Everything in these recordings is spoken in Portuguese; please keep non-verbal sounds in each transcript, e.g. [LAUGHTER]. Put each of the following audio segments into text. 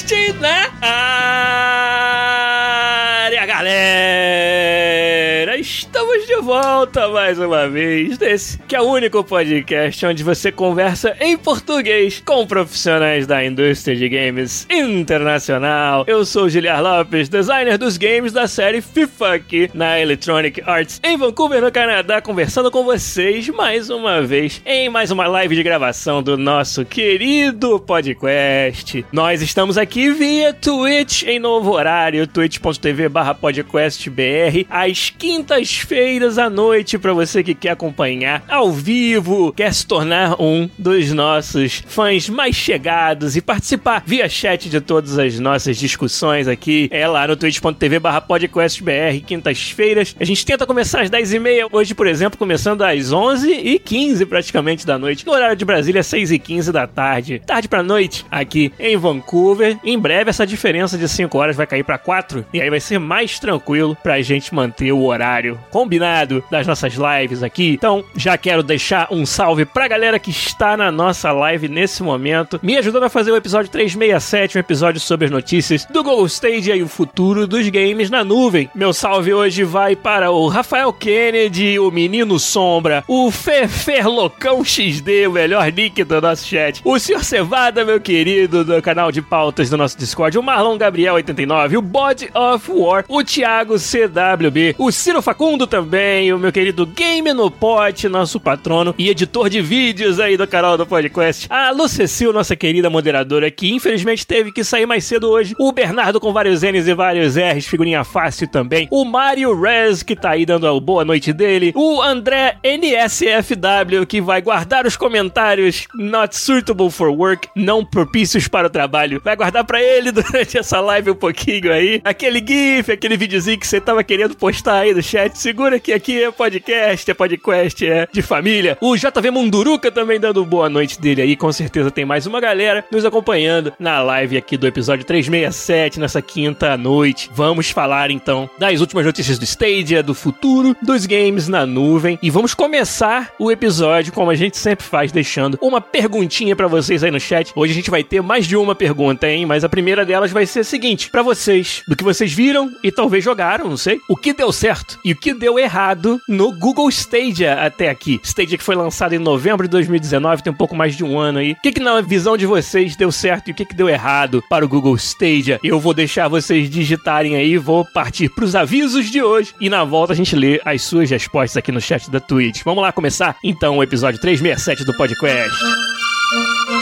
Podcast na área, galera! Estamos de volta mais uma vez nesse que é o único podcast onde você conversa em português com profissionais da indústria de games internacional. Eu sou Giliar Lopes, designer dos games da série FIFA aqui na Electronic Arts em Vancouver, no Canadá, conversando com vocês mais uma vez em mais uma live de gravação do nosso querido podcast. Nós estamos aqui via Twitch em novo horário, twitch.tv barra podcastbr, às quintas-feiras à noite, para você que quer acompanhar ao vivo, quer se tornar um dos nossos fãs mais chegados e participar via chat de todas as nossas discussões aqui, é lá no twitch.tv podcastbr, quintas-feiras. A gente tenta começar às 10h30, hoje, por exemplo, começando às 11h15 praticamente da noite. No horário de Brasília, 6h15 da tarde. Tarde pra noite, aqui em Vancouver. Em breve, essa diferença de 5 horas vai cair pra 4 e aí vai ser mais tranquilo pra gente manter o horário combinado das nossas lives aqui. Então, já quero deixar um salve pra galera que está na nossa live nesse momento, me ajudando a fazer o episódio 367, um episódio sobre as notícias do Google Stadia e o futuro dos games na nuvem. Meu salve hoje vai para o Rafael Kennedy, o Menino Sombra, o Fefer Locão XD, o melhor nick do nosso chat, o Sr. Cevada, meu querido, do canal de pautas do nosso Discord, o Marlon Gabriel 89, o Body of War, o Thiago CWB, o Ciro Facundo também, o meu querido Game no Pote, nosso patrono e editor de vídeos aí do canal do podcast. A Lucecil, nossa querida moderadora, que infelizmente teve que sair mais cedo hoje. O Bernardo com vários N's e vários R's, figurinha fácil também. O Mario Rez, que tá aí dando a boa noite dele. O André NSFW, que vai guardar os comentários not suitable for work, não propícios para o trabalho. Vai guardar para ele [LAUGHS] durante essa live um pouquinho aí. Aquele GIF, aquele videozinho que você tava querendo postar aí no chat. Segura que aqui podcast, é podcast, é de família. O JV Munduruca também dando boa noite dele aí. Com certeza tem mais uma galera nos acompanhando na live aqui do episódio 367, nessa quinta noite. Vamos falar então das últimas notícias do Stadia, do futuro dos games na nuvem. E vamos começar o episódio como a gente sempre faz, deixando uma perguntinha para vocês aí no chat. Hoje a gente vai ter mais de uma pergunta, hein? Mas a primeira delas vai ser a seguinte: para vocês, do que vocês viram e talvez jogaram, não sei, o que deu certo e o que deu errado no Google Stadia até aqui. Stadia que foi lançado em novembro de 2019, tem um pouco mais de um ano aí. O que, que na visão de vocês deu certo e o que, que deu errado para o Google Stadia? Eu vou deixar vocês digitarem aí, vou partir para os avisos de hoje e na volta a gente lê as suas respostas aqui no chat da Twitch. Vamos lá começar então o episódio 367 do podcast. Queria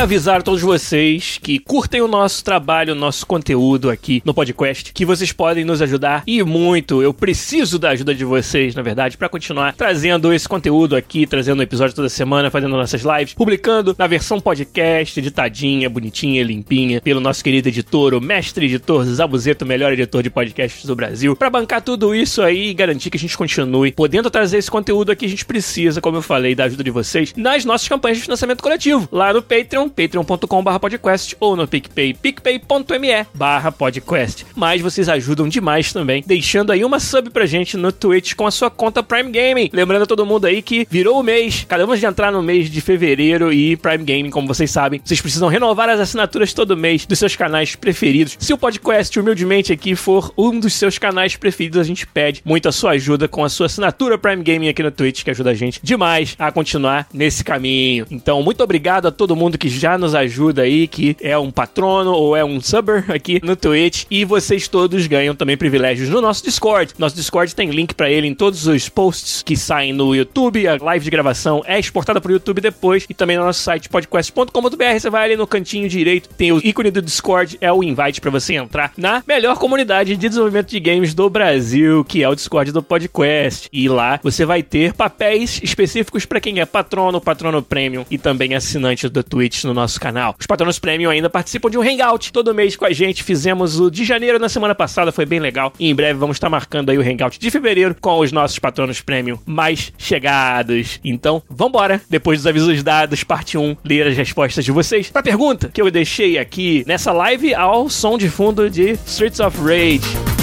avisar todos vocês que curtem o nosso trabalho, o nosso conteúdo aqui no podcast, que vocês podem nos ajudar e muito. Eu preciso da ajuda de vocês, na verdade, para continuar trazendo esse conteúdo aqui, trazendo episódio toda semana, fazendo nossas lives, publicando na versão podcast, editadinha, bonitinha, limpinha, pelo nosso querido editor, o mestre editor Zabuzeto, melhor editor de podcasts do Brasil. Para bancar tudo isso aí e garantir que a gente continue podendo trazer esse conteúdo aqui, a gente precisa, como eu falei, da ajuda de vocês nas nossas campanhas de financiamento coletivo, lá no Patreon Patreon, patreon.com.br podcast ou no PicPay, picpay.me barra podcast. Mas vocês ajudam demais também, deixando aí uma sub pra gente no Twitch com a sua conta Prime Gaming. Lembrando a todo mundo aí que virou o mês, acabamos de entrar no mês de fevereiro e Prime Gaming, como vocês sabem, vocês precisam renovar as assinaturas todo mês dos seus canais preferidos. Se o podcast, humildemente aqui, for um dos seus canais preferidos, a gente pede muito a sua ajuda com a sua assinatura Prime Gaming aqui no Twitch, que ajuda a gente demais a continuar nesse caminho. Então, muito obrigado a todo mundo que já nos ajuda aí, que é um patrono ou é um subber aqui no Twitch. E vocês todos ganham também privilégios no nosso Discord. Nosso Discord tem link para ele em todos os posts que saem no YouTube. A live de gravação é exportada para o YouTube depois. E também no nosso site podcast.com.br. Você vai ali no cantinho direito, tem o ícone do Discord, é o invite para você entrar na melhor comunidade de desenvolvimento de games do Brasil, que é o Discord do Podcast. E lá você vai ter papéis específicos para quem é patrono, patrono premium e também assinante do Twitch no nosso canal. Os patronos premium ainda participam de um hangout todo mês com a gente. Fizemos o de janeiro na semana passada, foi bem legal. E em breve vamos estar marcando aí o hangout de fevereiro com os nossos patronos premium mais chegados. Então, vambora, depois dos avisos dados, parte 1, ler as respostas de vocês. Pra pergunta que eu deixei aqui nessa live ao som de fundo de Streets of Rage.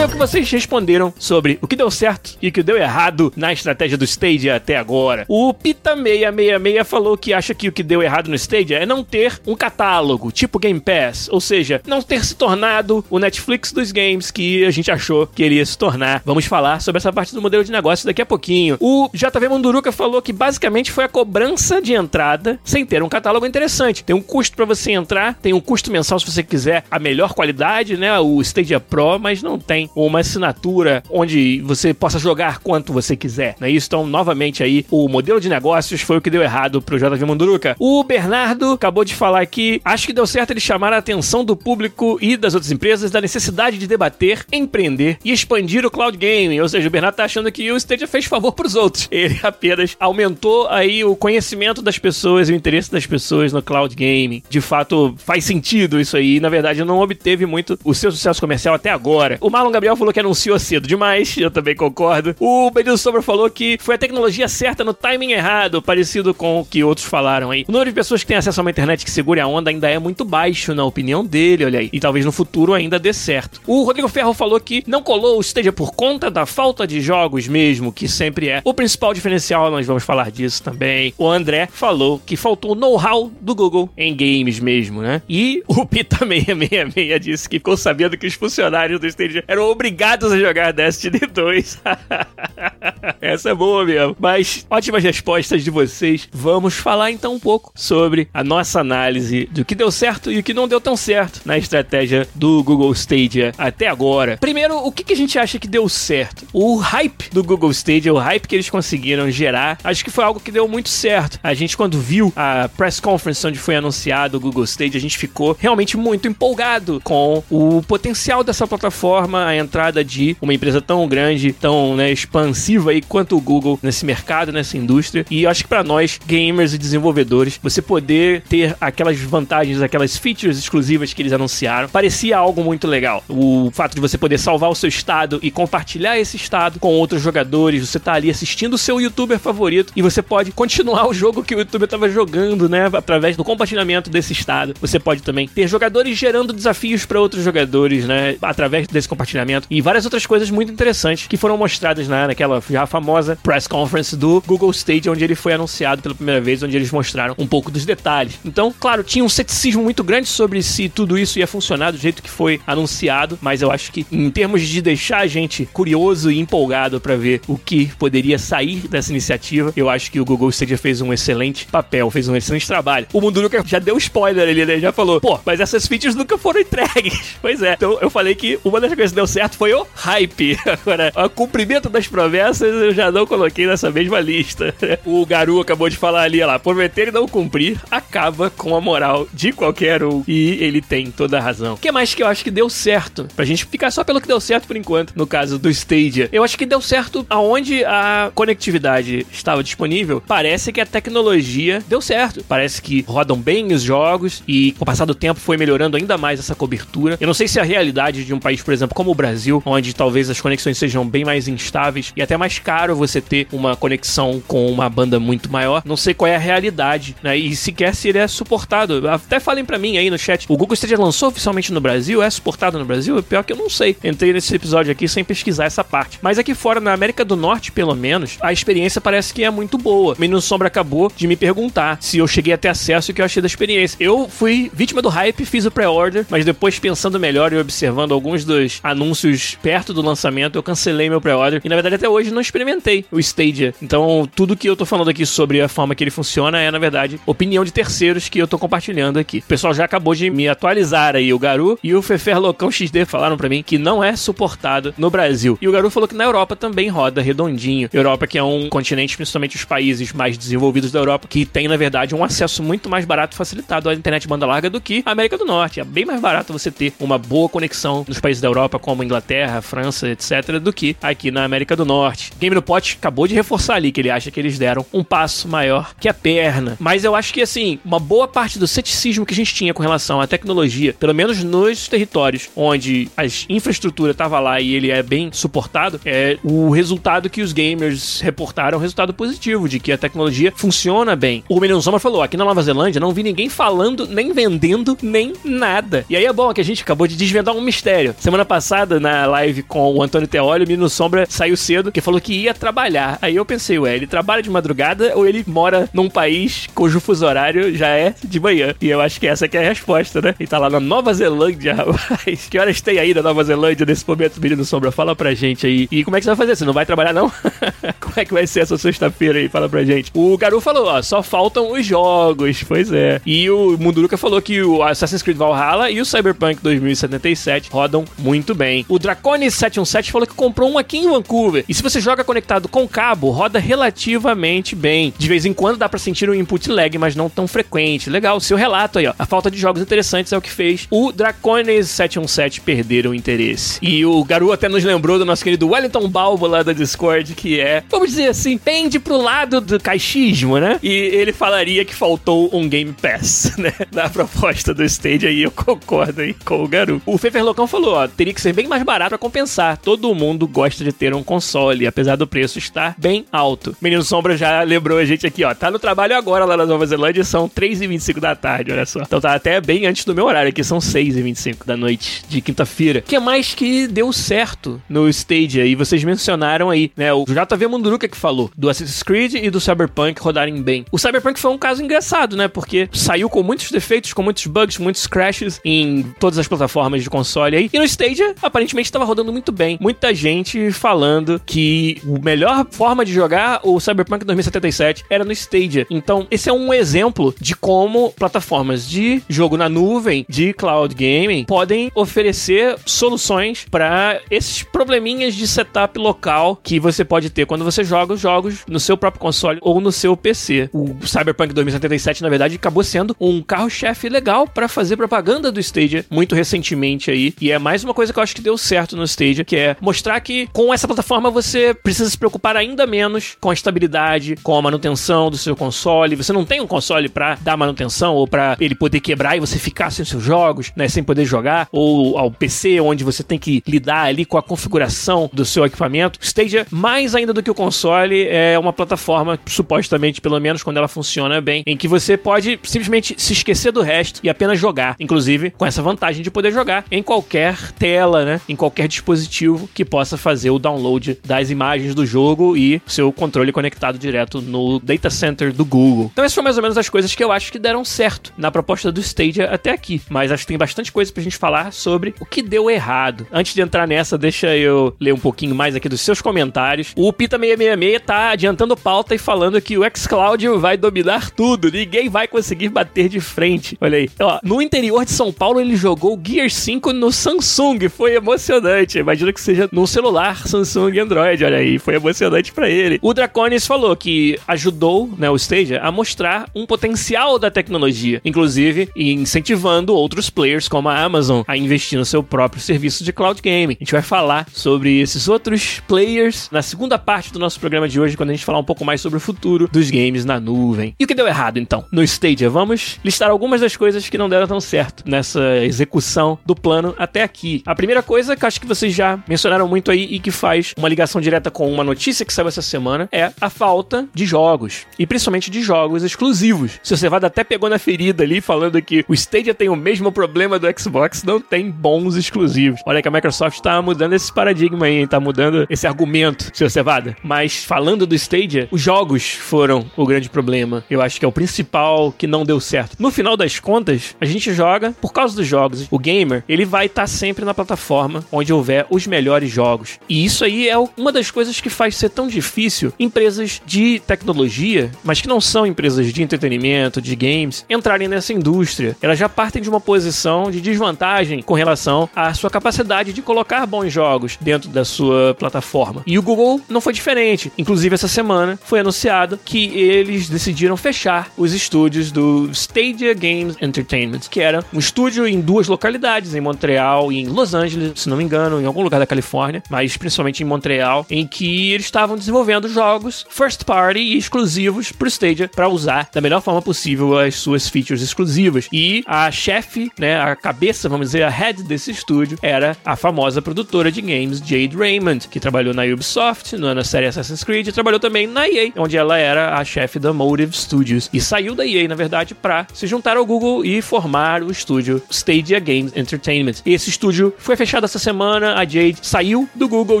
Ver o que vocês responderam sobre o que deu certo e o que deu errado na estratégia do Stadia até agora. O Pita666 falou que acha que o que deu errado no Stadia é não ter um catálogo, tipo Game Pass, ou seja, não ter se tornado o Netflix dos games que a gente achou que iria se tornar. Vamos falar sobre essa parte do modelo de negócio daqui a pouquinho. O JV Munduruka falou que basicamente foi a cobrança de entrada sem ter um catálogo interessante. Tem um custo para você entrar, tem um custo mensal se você quiser a melhor qualidade, né, o Stadia Pro, mas não tem uma assinatura onde você possa jogar quanto você quiser, não é isso? Então, novamente aí, o modelo de negócios foi o que deu errado pro JV Manduruca. O Bernardo acabou de falar que acho que deu certo ele chamar a atenção do público e das outras empresas da necessidade de debater, empreender e expandir o cloud gaming. Ou seja, o Bernardo tá achando que o Stadia fez favor pros outros. [LAUGHS] Ele apenas aumentou aí o conhecimento das pessoas e o interesse das pessoas no cloud gaming. De fato, faz sentido isso aí. Na verdade, não obteve muito o seu sucesso comercial até agora. O Marlon Gabriel falou que anunciou cedo demais, eu também concordo. O Benito Sombra falou que foi a tecnologia certa no timing errado, parecido com o que outros falaram aí. O número de pessoas que têm acesso a uma internet que segure a onda ainda é muito baixo, na opinião dele, olha aí. E talvez no futuro ainda dê certo. O Rodrigo Ferro falou que não colou o Stadia por conta da falta de jogos mesmo, que sempre é o principal diferencial, nós vamos falar disso também. O André falou que faltou know-how do Google em games mesmo, né? E o Pita666 [LAUGHS] disse que ficou sabendo que os funcionários do Stadia eram obrigados a jogar Destiny 2. [LAUGHS] Essa é boa mesmo. Mas ótimas respostas de vocês. Vamos falar então um pouco sobre a nossa análise do que deu certo e o que não deu tão certo na estratégia do Google Stadia até agora. Primeiro, o que, a gente acha que deu certo? O hype do Google Stadia, o hype que eles conseguiram gerar, acho que foi algo que deu muito certo. A gente, quando viu a press conference onde foi anunciado o Google Stadia, a gente ficou realmente muito empolgado com o potencial dessa plataforma, entrada de uma empresa tão grande, tão né, expansiva aí quanto o Google nesse mercado, nessa indústria. E acho que para nós, gamers e desenvolvedores, você poder ter aquelas vantagens, aquelas features exclusivas que eles anunciaram, parecia algo muito legal. O fato de você poder salvar o seu estado e compartilhar esse estado com outros jogadores, você tá ali assistindo o seu youtuber favorito e você pode continuar o jogo que o youtuber estava jogando, né, através do compartilhamento desse estado. Você pode também ter jogadores gerando desafios para outros jogadores, né, através desse compartilhamento e várias outras coisas muito interessantes que foram mostradas na, naquela já famosa press conference do Google Stage, onde ele foi anunciado pela primeira vez, onde eles mostraram um pouco dos detalhes. Então, claro, tinha um ceticismo muito grande sobre se tudo isso ia funcionar do jeito que foi anunciado, mas eu acho que em termos de deixar a gente curioso e empolgado para ver o que poderia sair dessa iniciativa, eu acho que o Google Stadia fez um excelente papel, fez um excelente trabalho. O Mundo Nunca já deu spoiler ali, né? Já falou, pô, mas essas features nunca foram [LAUGHS] entregues. Pois é. Então eu falei que uma das coisas que deu certo certo foi o hype. [LAUGHS] Agora, o cumprimento das promessas eu já não coloquei nessa mesma lista. [LAUGHS] O Garu acabou de falar ali, lá, prometer e não cumprir acaba com a moral de qualquer um. E ele tem toda a razão. O que mais que eu acho que deu certo? Pra gente ficar só pelo que deu certo por enquanto, no caso do Stadia. Eu acho que deu certo aonde a conectividade estava disponível. Parece que a tecnologia deu certo. Parece que rodam bem os jogos e com o passar do tempo foi melhorando ainda mais essa cobertura. Eu não sei se a realidade de um país, por exemplo, como o Brasil, Brasil, onde talvez as conexões sejam bem mais instáveis e até mais caro você ter uma conexão com uma banda muito maior. Não sei qual é a realidade, né? E sequer se ele é suportado. Até falem para mim aí no chat. O Google Stadia lançou oficialmente no Brasil? É suportado no Brasil? É pior que eu não sei. Entrei nesse episódio aqui sem pesquisar essa parte. Mas aqui fora, na América do Norte, pelo menos, a experiência parece que é muito boa. Menino Sombra acabou de me perguntar se eu cheguei a ter acesso e o que eu achei da experiência. Eu fui vítima do hype, fiz o pré-order, mas depois pensando melhor e observando alguns dos anúncios anúncios perto do lançamento, eu cancelei meu pré-order e na verdade até hoje não experimentei o Stadia. Então, tudo que eu tô falando aqui sobre a forma que ele funciona é, na verdade, opinião de terceiros que eu tô compartilhando aqui. O pessoal já acabou de me atualizar aí, o Garu e o Fefer Locão XD falaram para mim que não é suportado no Brasil. E o Garu falou que na Europa também roda redondinho. Europa que é um continente, principalmente os países mais desenvolvidos da Europa, que tem, na verdade, um acesso muito mais barato e facilitado à internet banda larga do que a América do Norte. É bem mais barato você ter uma boa conexão nos países da Europa, como Inglaterra, França, etc., do que aqui na América do Norte. Game no acabou de reforçar ali que ele acha que eles deram um passo maior que a perna. Mas eu acho que, assim, uma boa parte do ceticismo que a gente tinha com relação à tecnologia, pelo menos nos territórios onde a infraestrutura estava lá e ele é bem suportado, é o resultado que os gamers reportaram, um resultado positivo, de que a tecnologia funciona bem. O Menino Sombra falou, aqui na Nova Zelândia não vi ninguém falando, nem vendendo, nem nada. E aí é bom que a gente acabou de desvendar um mistério. Semana passada, na live com o Antônio Teólio, o Menino Sombra saiu cedo, que falou que ia trabalhar. Aí eu pensei, ué, ele trabalha de madrugada ou ele mora num país cujo fuso horário já é de manhã? E eu acho que essa aqui é a resposta, né? Ele tá lá na Nova Zelândia, [LAUGHS] rapaz. Que horas tem aí na Nova Zelândia nesse momento, Menino Sombra? Fala pra gente aí. E como é que você vai fazer? Você não vai trabalhar, não? [LAUGHS] como é que vai ser essa sexta-feira aí? Fala pra gente. O Garu falou, ó, só faltam os jogos. Pois é. E o Munduruka falou que o Assassin's Creed Valhalla e o Cyberpunk 2077 rodam muito bem. O Draconis717 falou que comprou um aqui em Vancouver. E se você joga conectado com cabo, roda relativamente bem. De vez em quando dá para sentir um input lag, mas não tão frequente. Legal, seu relato aí, ó. A falta de jogos interessantes é o que fez o Draconis717 perder o interesse. E o Garu até nos lembrou do nosso querido Wellington Balbo lá da Discord, que é, vamos dizer assim, pende pro lado do caixismo, né? E ele falaria que faltou um Game Pass, [LAUGHS] né? Na proposta do Stage aí, eu concordo aí com o Garu. O Fefer Locão falou, ó, teria que ser bem mais barato para compensar. Todo mundo gosta de ter um console, apesar do preço estar bem alto. Menino Sombra já lembrou a gente aqui, ó, tá no trabalho agora lá na Nova Zelândia, são 3h25 da tarde, olha só. Então tá até bem antes do meu horário aqui, são 6h25 da noite de quinta-feira. Que mais que deu certo no Stage aí? Vocês mencionaram aí, né? O JV Munduruka que falou do Assassin's Creed e do Cyberpunk rodarem bem. O Cyberpunk foi um caso engraçado, né? Porque saiu com muitos defeitos, com muitos bugs, muitos crashes em todas as plataformas de console aí. E no Stadia, aparentemente estava rodando muito bem. Muita gente falando que a melhor forma de jogar o Cyberpunk 2077 era no Stadia. Então, esse é um exemplo de como plataformas de jogo na nuvem, de cloud gaming, podem oferecer soluções para esses probleminhas de setup local que você pode ter quando você joga os jogos no seu próprio console ou no seu PC. O Cyberpunk 2077, na verdade, acabou sendo um carro-chefe legal para fazer propaganda do Stadia muito recentemente aí. E é mais uma coisa que eu acho que deu certo no Stadia, que é mostrar que com essa plataforma você precisa se preocupar ainda menos com a estabilidade, com a manutenção do seu console. Você não tem um console para dar manutenção ou para ele poder quebrar e você ficar sem seus jogos, né, sem poder jogar, ou ao PC onde você tem que lidar ali com a configuração do seu equipamento. Stadia, mais ainda do que o console, é uma plataforma supostamente, pelo menos quando ela funciona bem, em que você pode simplesmente se esquecer do resto e apenas jogar, inclusive com essa vantagem de poder jogar em qualquer tela, né, em qualquer dispositivo que possa fazer o download das imagens do jogo e seu controle conectado direto no data center do Google. Então essas foram mais ou menos as coisas que eu acho que deram certo na proposta do Stadia até aqui, mas acho que tem bastante coisa pra gente falar sobre o que deu errado. Antes de entrar nessa, deixa eu ler um pouquinho mais aqui dos seus comentários. O Pita666 tá adiantando pauta e falando que o xCloud vai dominar tudo, ninguém vai conseguir bater de frente. Olha aí. Ó, no interior de São Paulo ele jogou Gear 5 no Samsung, foi emocionante. Imagino que seja num celular Samsung Android, olha aí, foi emocionante para ele. O Draconis falou que ajudou, né, o Stadia a mostrar um potencial da tecnologia, inclusive incentivando outros players como a Amazon a investir no seu próprio serviço de cloud gaming. A gente vai falar sobre esses outros players na segunda parte do nosso programa de hoje, quando a gente falar um pouco mais sobre o futuro dos games na nuvem. E o que deu errado então no Stadia? Vamos listar algumas das coisas que não deram tão certo nessa execução do plano até aqui. A primeira coisa que acho que vocês já mencionaram muito aí e que faz uma ligação direta com uma notícia que saiu essa semana é a falta de jogos e principalmente de jogos exclusivos. Se você vai até pegou na ferida ali falando que o Stadia tem o mesmo problema do Xbox, não tem bons exclusivos. Olha que a Microsoft tá mudando esse paradigma aí, tá mudando esse argumento, seu Cevada. Mas falando do Stadia, os jogos foram o grande problema. Eu acho que é o principal que não deu certo. No final das contas, a gente joga por causa dos jogos. O gamer, ele vai estar tá sempre na plataforma plataforma onde houver os melhores jogos. E isso aí é uma das coisas que faz ser tão difícil empresas de tecnologia, mas que não são empresas de entretenimento, de games, entrarem nessa indústria. Elas já partem de uma posição de desvantagem com relação à sua capacidade de colocar bons jogos dentro da sua plataforma. E o Google não foi diferente. Inclusive, essa semana foi anunciado que eles decidiram fechar os estúdios do Stadia Games Entertainment, que era um estúdio em duas localidades, em Montreal e em Los Angeles, se não me engano, em algum lugar da Califórnia, mas principalmente em Montreal, em que eles estavam desenvolvendo jogos first party e exclusivos para o Stadia para usar da melhor forma possível as suas features exclusivas. E a chefe, né, a cabeça, vamos dizer, a head desse estúdio era a famosa produtora de games Jade Raymond, que trabalhou na Ubisoft, na série Assassin's Creed, e trabalhou também na EA, onde ela era a chefe da Motive Studios. E saiu da EA, na verdade, para se juntar ao Google e formar o estúdio Stadia Games Entertainment. Esse estúdio foi fechado essa semana, a Jade saiu do Google,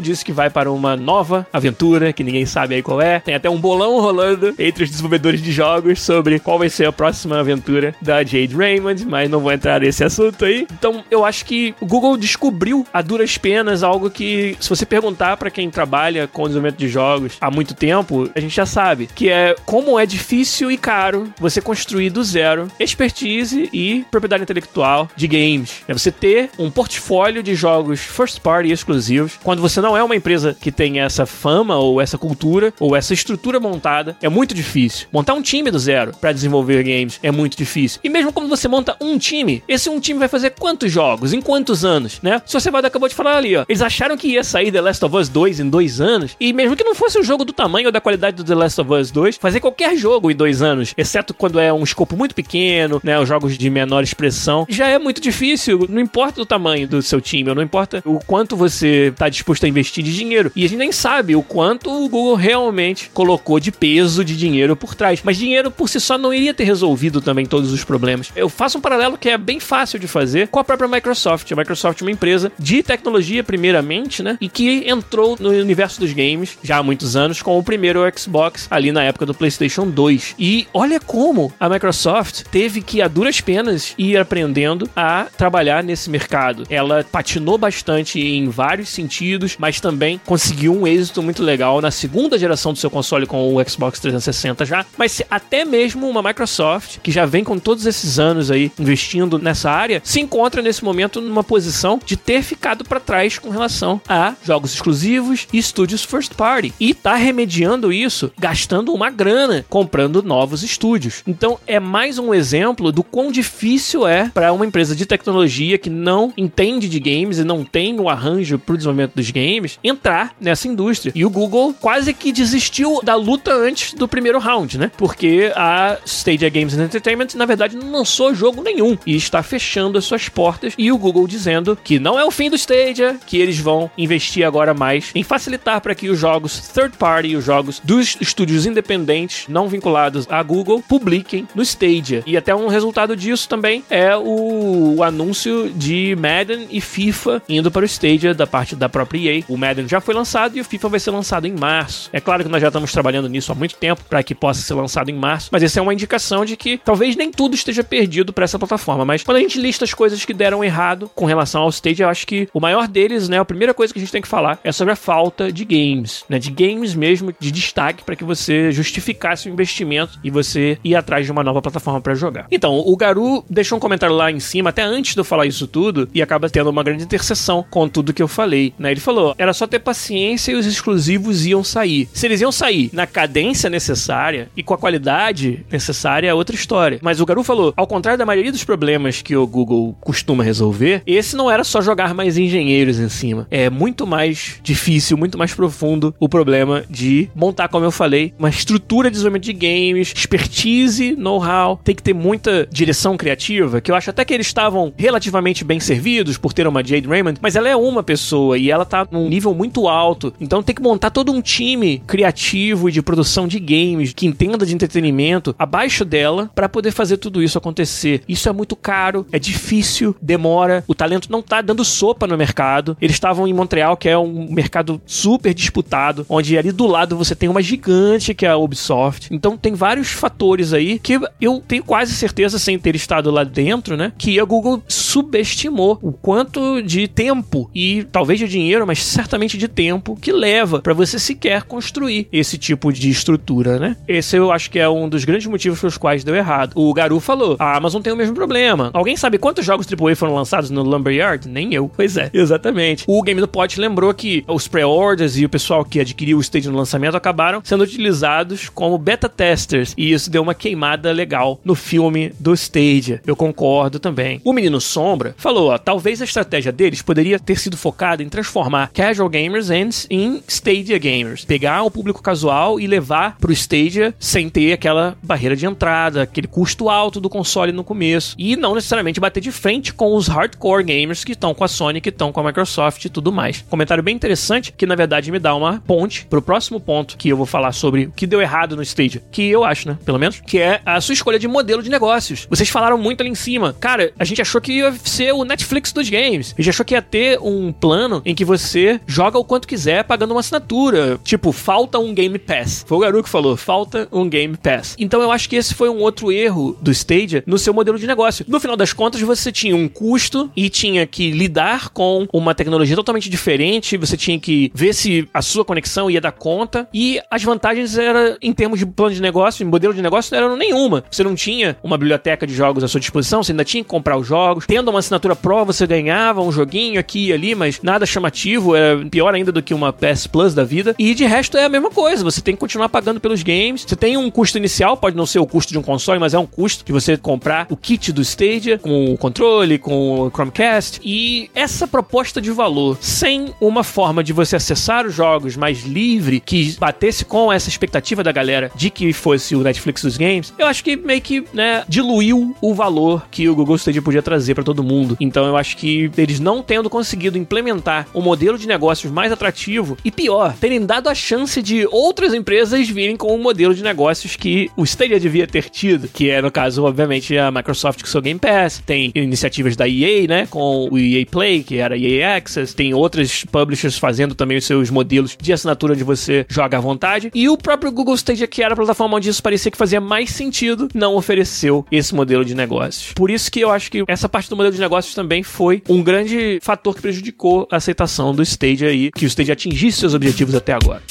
disse que vai para uma nova aventura, que ninguém sabe aí qual é. Tem até um bolão rolando entre os desenvolvedores de jogos sobre qual vai ser a próxima aventura da Jade Raymond, mas não vou entrar nesse assunto aí. Então, eu acho que o Google descobriu a duras penas algo que, se você perguntar para quem trabalha com desenvolvimento de jogos há muito tempo, a gente já sabe, que é como é difícil e caro você construir do zero expertise e propriedade intelectual de games. É você ter um portfólio de jogos first party exclusivos, quando você não é uma empresa que tem essa fama ou essa cultura ou essa estrutura montada, é muito difícil. Montar um time do zero para desenvolver games é muito difícil. E mesmo quando você monta um time, esse um time vai fazer quantos jogos, em quantos anos, né? Se você vai acabou de falar ali, ó, eles acharam que ia sair The Last of Us 2 em dois anos, e mesmo que não fosse um jogo do tamanho ou da qualidade do The Last of Us 2, fazer qualquer jogo em dois anos, exceto quando é um escopo muito pequeno, né? Os jogos de menor expressão, já é muito difícil. Não importa o tamanho do seu time, não importa o quanto você está disposto a investir de dinheiro. E a gente nem sabe o quanto o Google realmente colocou de peso de dinheiro por trás. Mas dinheiro por si só não iria ter resolvido também todos os problemas. Eu faço um paralelo que é bem fácil de fazer com a própria Microsoft. A Microsoft é uma empresa de tecnologia, primeiramente, né? E que entrou no universo dos games já há muitos anos com o primeiro Xbox ali na época do PlayStation 2. E olha como a Microsoft teve que, a duras penas, ir aprendendo a trabalhar nesse mercado. Ela patinou bastante em vários sentidos, mas também conseguiu um êxito muito legal na segunda geração do seu console com o Xbox 360 já. Mas até mesmo uma Microsoft, que já vem com todos esses anos aí investindo nessa área, se encontra nesse momento numa posição de ter ficado para trás com relação a jogos exclusivos e estúdios first party. E tá remediando isso gastando uma grana comprando novos estúdios. Então é mais um exemplo do quão difícil é para uma empresa de tecnologia que não entende de games e não tem o arranjo para o desenvolvimento dos games entrar nessa indústria. E o Google quase que desistiu da luta antes do primeiro round, né? Porque a Stadia Games Entertainment, na verdade, não lançou jogo nenhum e está fechando as suas portas. E o Google dizendo que não é o fim do Stadia, que eles vão investir agora mais em facilitar para que os jogos third party, os jogos dos estúdios independentes, não vinculados à Google, publiquem no Stadia. E até um resultado disso também é o, o anúncio de Madden e FIFA indo para o Stadia da parte da própria EA. O Madden já foi lançado e o FIFA vai ser lançado em março. É claro que nós já estamos trabalhando nisso há muito tempo para que possa ser lançado em março, mas essa é uma indicação de que talvez nem tudo esteja perdido para essa plataforma. Mas quando a gente lista as coisas que deram errado com relação ao Stadia, eu acho que o maior deles, né, a primeira coisa que a gente tem que falar é sobre a falta de games, né, de games mesmo de destaque para que você justificasse o investimento e você ir atrás de uma nova plataforma para jogar. Então, o Garu deixou um comentário lá em cima, até antes de eu falar isso tudo, e acaba tendo uma grande interseção com tudo que eu falei, né? Ele falou: era só ter paciência e os exclusivos iam sair. Se eles iam sair na cadência necessária e com a qualidade necessária é outra história. Mas o Garu falou: ao contrário da maioria dos problemas que o Google costuma resolver, esse não era só jogar mais engenheiros em cima. É muito mais difícil, muito mais profundo o problema de montar, como eu falei, uma estrutura de desenvolvimento de games, expertise, know-how, tem que ter muita direção criativa, que eu acho até que eles estavam relativamente bem servidos por ter uma Jade Raymond, mas ela é uma pessoa e ela tá num nível muito alto, então tem que montar todo um time criativo e de produção de games que entenda de entretenimento abaixo dela para poder fazer tudo isso acontecer. Isso é muito caro, é difícil, demora, o talento não tá dando sopa no mercado. Eles estavam em Montreal, que é um mercado super disputado, onde ali do lado você tem uma gigante que é a Ubisoft. Então tem vários fatores aí que eu tenho quase certeza, sem ter estado lá dentro, né, que a Google subestimou o quanto de tempo e talvez de dinheiro, mas certamente de tempo que leva para você sequer construir esse tipo de estrutura, né? Esse eu acho que é um dos grandes motivos pelos quais deu errado. O Garu falou: a Amazon tem o mesmo problema. Alguém sabe quantos jogos AAA foram lançados no Lumberyard? Nem eu. Pois é, exatamente. O Game do Pot lembrou que os pre-orders e o pessoal que adquiriu o stage no lançamento acabaram sendo utilizados como beta testers e isso deu uma queimada legal no filme do Stadia. Eu concordo também. O Menino Sombra falou, ó, talvez a estratégia deles poderia ter sido focada em transformar casual gamers em Stadia gamers. Pegar o público casual e levar pro Stadia sem ter aquela barreira de entrada, aquele custo alto do console no começo. E não necessariamente bater de frente com os hardcore gamers que estão com a Sony, que estão com a Microsoft e tudo mais. Comentário bem interessante que na verdade me dá uma ponte pro próximo ponto que eu vou falar sobre o que deu errado no Stadia, que eu acho, né, pelo menos, que é a sua escolha de modelo de negócios. Vocês falaram muito ali em cima. Cara, a gente achou que ia ser o Netflix dos games. Achou que ia ter um plano em que você joga o quanto quiser pagando uma assinatura. Tipo, falta um Game Pass. Foi o Garu que falou, falta um Game Pass. Então eu acho que esse foi um outro erro do Stadia no seu modelo de negócio. No final das contas, você tinha um custo e tinha que lidar com uma tecnologia totalmente diferente, você tinha que ver se a sua conexão ia dar conta e as vantagens eram em termos de plano de negócio, modelo de negócio, não eram nenhuma. Você não tinha uma biblioteca de jogos à sua disposição, você ainda tinha que comprar os jogos. Tendo uma assinatura Pro, você ganhava um joguinho aqui e ali, mas nada chamativo, é pior ainda do que uma PS Plus da vida. E de resto é a mesma coisa, você tem que continuar pagando pelos games. Você tem um custo inicial, pode não ser o custo de um console, mas é um custo de você comprar o kit do Stadia com o controle, com o Chromecast. E essa proposta de valor, sem uma forma de você acessar os jogos mais livre, que batesse com essa expectativa da galera de que fosse o Netflix dos games, eu acho que meio que, né, diluiu o valor que o Google Stadia podia trazer para todo mundo. Então eu acho que eles não tendo conseguido implementar um modelo de negócios mais atrativo e pior, terem dado a chance de outras empresas virem com um modelo de negócios que o Stadia devia ter tido, que é no caso, obviamente, a Microsoft com seu Game Pass, tem iniciativas da EA, né, com o EA Play, que era EA Access, tem outras publishers fazendo também os seus modelos de assinatura onde você joga à vontade, e o próprio Google Stadia, que era a plataforma onde isso parecia que fazia mais sentido, não ofereceu esse modelo de negócios. Por isso que eu acho que essa parte do modelo de negócios também foi um grande fator que prejudicou a aceitação do Stadia aí, que o Stadia atingisse seus objetivos até agora.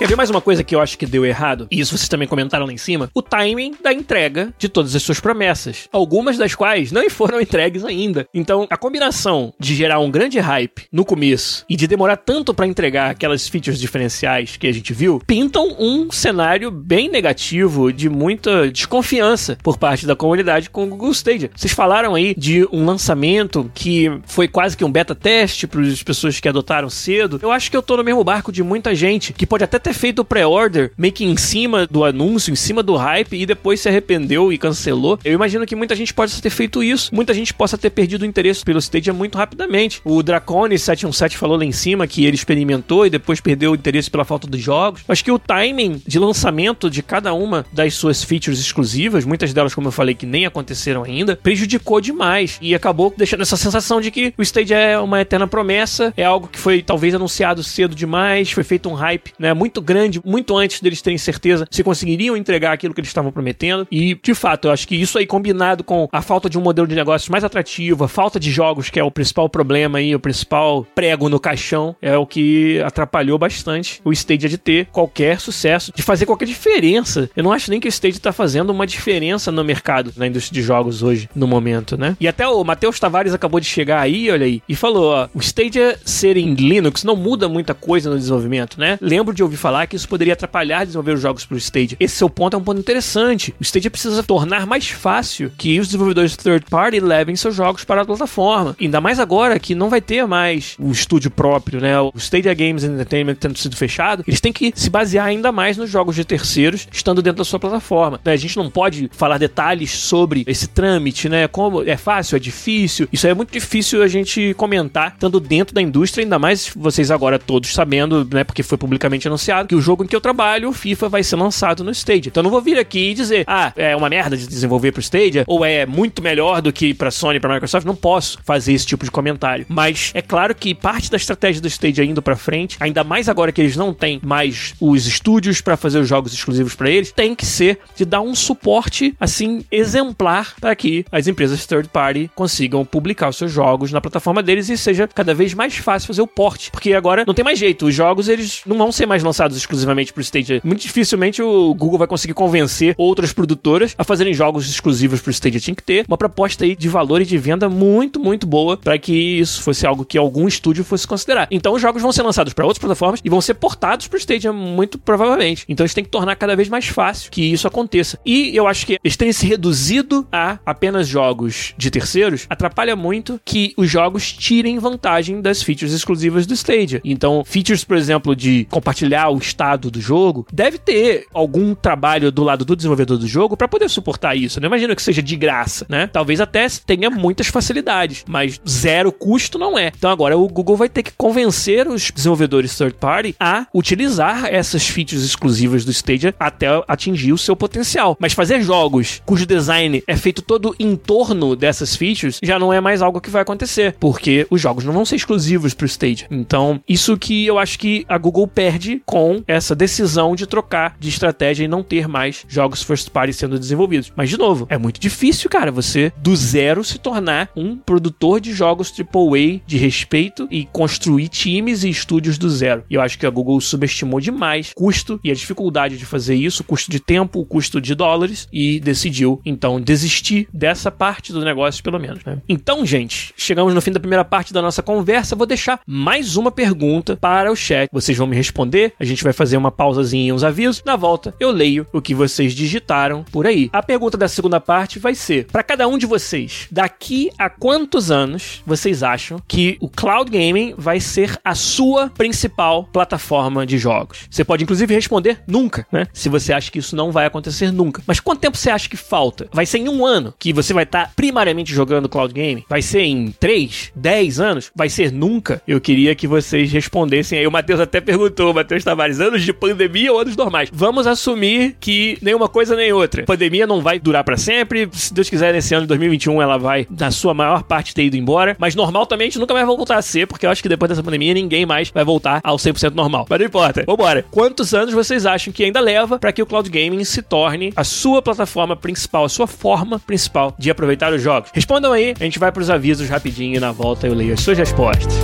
Quer ver mais uma coisa que eu acho que deu errado? E isso vocês também comentaram lá em cima. O timing da entrega de todas as suas promessas. Algumas das quais não foram entregues ainda. Então, a combinação de gerar um grande hype no começo e de demorar tanto para entregar aquelas features diferenciais que a gente viu, pintam um cenário bem negativo de muita desconfiança por parte da comunidade com o Google Stadia. Vocês falaram aí de um lançamento que foi quase que um beta teste para as pessoas que adotaram cedo. Eu acho que eu tô no mesmo barco de muita gente que pode até ter ter feito o pré-order meio que em cima do anúncio, em cima do hype e depois se arrependeu e cancelou. Eu imagino que muita gente possa ter feito isso, muita gente possa ter perdido o interesse pelo Stadia muito rapidamente. O Dracone 717 falou lá em cima que ele experimentou e depois perdeu o interesse pela falta dos jogos. Acho que o timing de lançamento de cada uma das suas features exclusivas, muitas delas, como eu falei, que nem aconteceram ainda, prejudicou demais e acabou deixando essa sensação de que o Stadia é uma eterna promessa, é algo que foi talvez anunciado cedo demais, foi feito um hype, né, muito muito grande, muito antes deles terem certeza se conseguiriam entregar aquilo que eles estavam prometendo. E, de fato, eu acho que isso aí combinado com a falta de um modelo de negócios mais atrativo, a falta de jogos, que é o principal problema aí, o principal prego no caixão, é o que atrapalhou bastante o Stadia de ter qualquer sucesso, de fazer qualquer diferença. Eu não acho nem que o Stadia está fazendo uma diferença no mercado, na indústria de jogos hoje, no momento, né? E até o Matheus Tavares acabou de chegar aí, olha aí, e falou, ó, o Stadia ser em Linux não muda muita coisa no desenvolvimento, né? Lembro de ouvir falar falar que isso poderia atrapalhar desenvolver os jogos para o Stadia. Esse seu ponto é um ponto interessante. O Stadia precisa tornar mais fácil que os desenvolvedores third party levem seus jogos para a plataforma. Ainda mais agora que não vai ter mais o estúdio próprio, né? O Stadia Games Entertainment tendo sido fechado, eles têm que se basear ainda mais nos jogos de terceiros estando dentro da sua plataforma. A gente não pode falar detalhes sobre esse trâmite, né? Como é fácil, é difícil. Isso é muito difícil a gente comentar estando dentro da indústria, ainda mais vocês agora todos sabendo, né? Porque foi publicamente anunciado anunciado que o jogo em que eu trabalho, o FIFA, vai ser lançado no Stadia. Então eu não vou vir aqui e dizer, ah, é uma merda de desenvolver pro Stadia, ou é muito melhor do que pra Sony pra Microsoft. Não posso fazer esse tipo de comentário. Mas é claro que parte da estratégia do Stadia indo pra frente, ainda mais agora que eles não têm mais os estúdios para fazer os jogos exclusivos para eles, tem que ser de dar um suporte, assim, exemplar para que as empresas third party consigam publicar os seus jogos na plataforma deles e seja cada vez mais fácil fazer o porte. Porque agora não tem mais jeito, os jogos eles não vão ser mais lançados exclusivamente pro Stadia. Muito dificilmente o Google vai conseguir convencer outras produtoras a fazerem jogos exclusivos pro Stadia. Tinha que ter uma proposta aí de valor e de venda muito, muito boa para que isso fosse algo que algum estúdio fosse considerar. Então os jogos vão ser lançados para outras plataformas e vão ser portados pro Stadia muito provavelmente. Então eles têm que tornar cada vez mais fácil que isso aconteça. E eu acho que eles terem se reduzido a apenas jogos de terceiros atrapalha muito que os jogos tirem vantagem das features exclusivas do Stadia. Então, features, por exemplo, de compartilhar o estado do jogo, deve ter algum trabalho do lado do desenvolvedor do jogo para poder suportar isso. Não imagino que seja de graça, né? Talvez até tenha muitas facilidades, mas zero custo não é. Então agora o Google vai ter que convencer os desenvolvedores third party a utilizar essas features exclusivas do Stadia até atingir o seu potencial. Mas fazer jogos cujo design é feito todo em torno dessas features já não é mais algo que vai acontecer, porque os jogos não vão ser exclusivos para o Stadia. Então, isso que eu acho que a Google perde com essa decisão de trocar de estratégia e não ter mais jogos first party sendo desenvolvidos. Mas de novo, é muito difícil, cara, você do zero se tornar um produtor de jogos AAA de respeito e construir times e estúdios do zero. E eu acho que a Google subestimou demais o custo e a dificuldade de fazer isso, o custo de tempo, o custo de dólares e decidiu então desistir dessa parte do negócio pelo menos. Né? Então, gente, chegamos no fim da primeira parte da nossa conversa. Vou deixar mais uma pergunta para o chat. Vocês vão me responder. A gente vai fazer uma pausazinha e uns avisos. Na volta, eu leio o que vocês digitaram por aí. A pergunta da segunda parte vai ser: para cada um de vocês, daqui a quantos anos vocês acham que o cloud gaming vai ser a sua principal plataforma de jogos? Você pode inclusive responder nunca, né? Se você acha que isso não vai acontecer nunca. Mas quanto tempo você acha que falta? Vai ser em um ano que você vai estar tá primariamente jogando cloud gaming? Vai ser em 3, 10 anos? Vai ser nunca? Eu queria que vocês respondessem aí. O Matheus até perguntou, o Matheus Tavares, anos de pandemia ou anos normais? Vamos assumir que nenhuma coisa nem outra. A pandemia não vai durar para sempre. Se Deus quiser, nesse ano de 2021 ela vai, na sua maior parte, ter ido embora. Mas normal também a gente nunca mais vai voltar a ser, porque eu acho que depois dessa pandemia ninguém mais vai voltar ao 100% normal. Mas não importa. Vambora. Quantos anos vocês acham que ainda leva para que o cloud gaming se torne a sua plataforma principal, a sua forma principal de aproveitar os jogos? Respondam aí, a gente vai para os avisos rapidinho e na volta eu leio as suas respostas.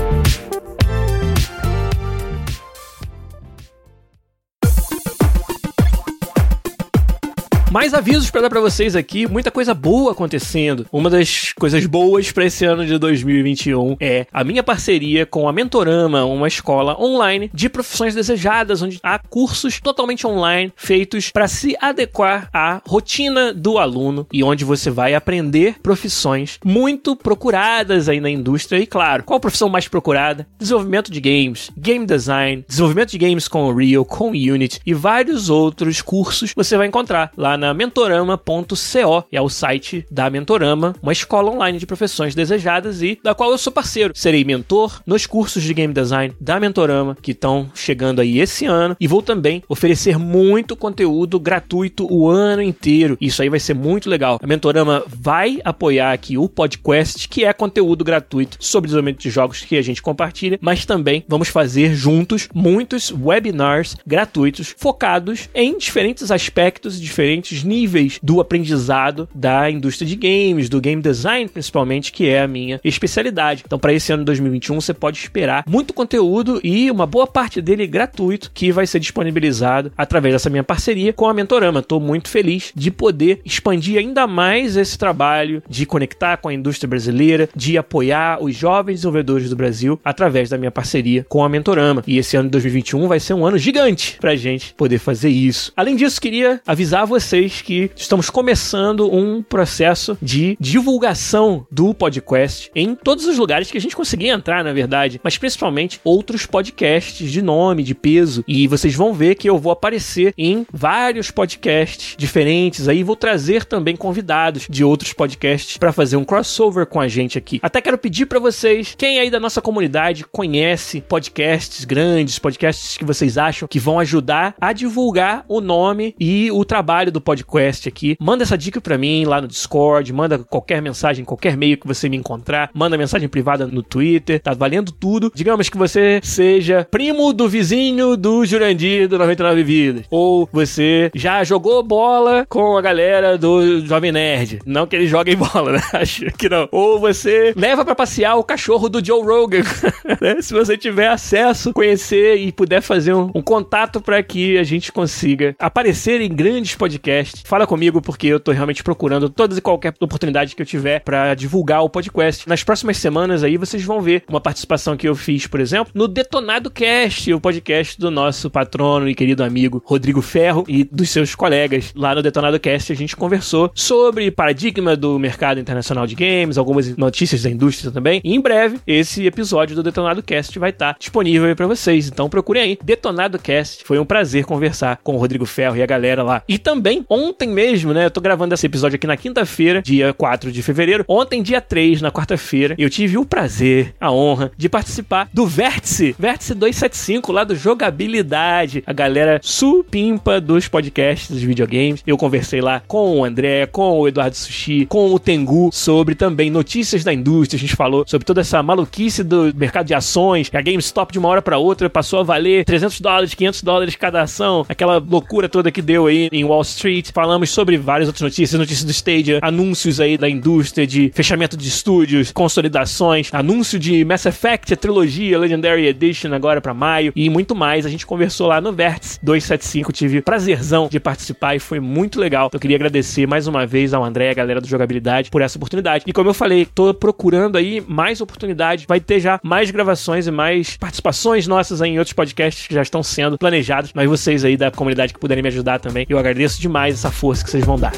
Mais avisos para dar para vocês aqui, muita coisa boa acontecendo. Uma das coisas boas para esse ano de 2021 é a minha parceria com a Mentorama, uma escola online de profissões desejadas, onde há cursos totalmente online feitos para se adequar à rotina do aluno e onde você vai aprender profissões muito procuradas aí na indústria. E claro, qual profissão mais procurada? Desenvolvimento de games, game design, desenvolvimento de games com Unreal, com Unity e vários outros cursos você vai encontrar lá na na mentorama.co, é o site da Mentorama, uma escola online de profissões desejadas e da qual eu sou parceiro. Serei mentor nos cursos de game design da Mentorama que estão chegando aí esse ano e vou também oferecer muito conteúdo gratuito o ano inteiro. Isso aí vai ser muito legal. A Mentorama vai apoiar aqui o podcast, que é conteúdo gratuito sobre desenvolvimento de jogos que a gente compartilha, mas também vamos fazer juntos muitos webinars gratuitos focados em diferentes aspectos, diferentes diferentes níveis do aprendizado da indústria de games, do game design principalmente, que é a minha especialidade. Então, para esse ano de 2021, você pode esperar muito conteúdo e uma boa parte dele gratuito que vai ser disponibilizado através dessa minha parceria com a Mentorama. Estou muito feliz de poder expandir ainda mais esse trabalho de conectar com a indústria brasileira, de apoiar os jovens desenvolvedores do Brasil através da minha parceria com a Mentorama. E esse ano de 2021 vai ser um ano gigante para gente poder fazer isso. Além disso, queria avisar você vocês que estamos começando um processo de divulgação do podcast em todos os lugares que a gente conseguir entrar, na verdade, mas principalmente outros podcasts de nome, de peso. E vocês vão ver que eu vou aparecer em vários podcasts diferentes aí, vou trazer também convidados de outros podcasts para fazer um crossover com a gente aqui. Até quero pedir para vocês, quem aí da nossa comunidade conhece podcasts grandes, podcasts que vocês acham que vão ajudar a divulgar o nome e o trabalho do podcast aqui, manda essa dica para mim lá no Discord, manda qualquer mensagem, qualquer meio que você me encontrar, manda mensagem privada no Twitter, tá valendo tudo. Digamos que você seja primo do vizinho do Jurandir do 99 Vidas, ou você já jogou bola com a galera do Jovem Nerd. Não que eles joguem [LAUGHS] bola, né? Acho que não. Ou você leva para passear o cachorro do Joe Rogan, [LAUGHS] né? Se você tiver acesso, conhecer e puder fazer um, um contato para que a gente consiga aparecer em grandes podcasts, fala comigo porque eu tô realmente procurando todas e qualquer oportunidade que eu tiver para divulgar o podcast. Nas próximas semanas aí vocês vão ver uma participação que eu fiz, por exemplo, no Detonado Cast, o podcast do nosso patrono e querido amigo Rodrigo Ferro e dos seus colegas lá no Detonado Cast. A gente conversou sobre paradigma do mercado internacional de games, algumas notícias da indústria também. E em breve, esse episódio do Detonado Cast vai estar disponível aí para vocês. Então procurem aí, Detonado Cast. Foi um prazer conversar com o Rodrigo Ferro e a galera lá. E também, ontem mesmo, né? Eu tô gravando esse episódio aqui na quinta-feira, dia 4 de fevereiro. Ontem, dia 3, na quarta-feira, eu tive o prazer, a honra de participar do Vértice, Vértice 275, lá do Jogabilidade. A galera supimpa dos podcasts dos videogames. Eu conversei lá com o André, com o Eduardo Sushi, com o Tengu, sobre também notícias da indústria. A gente falou sobre toda essa maluquice do mercado de ações, a GameStop de uma hora para outra passou a valer 300 dólares, 500 dólares cada ação, aquela loucura toda que deu aí em Wall Street. Falamos sobre várias outras notícias, notícias do Stadia, anúncios aí da indústria de fechamento de estúdios, consolidações, anúncio de Mass Effect, a trilogia Legendary Edition agora para maio e muito mais. A gente conversou lá no Vértice 275, tive prazerzão de participar e foi muito legal. Eu queria agradecer mais uma vez ao André a galera do Jogabilidade por essa oportunidade. E como eu falei, tô procurando aí mais oportunidades, vai ter já mais gravações e mais participações nossas aí em outros podcasts que já estão sendo planejados, mas vocês aí da comunidade que puderem me ajudar também, eu agradeço demais essa força que vocês vão dar.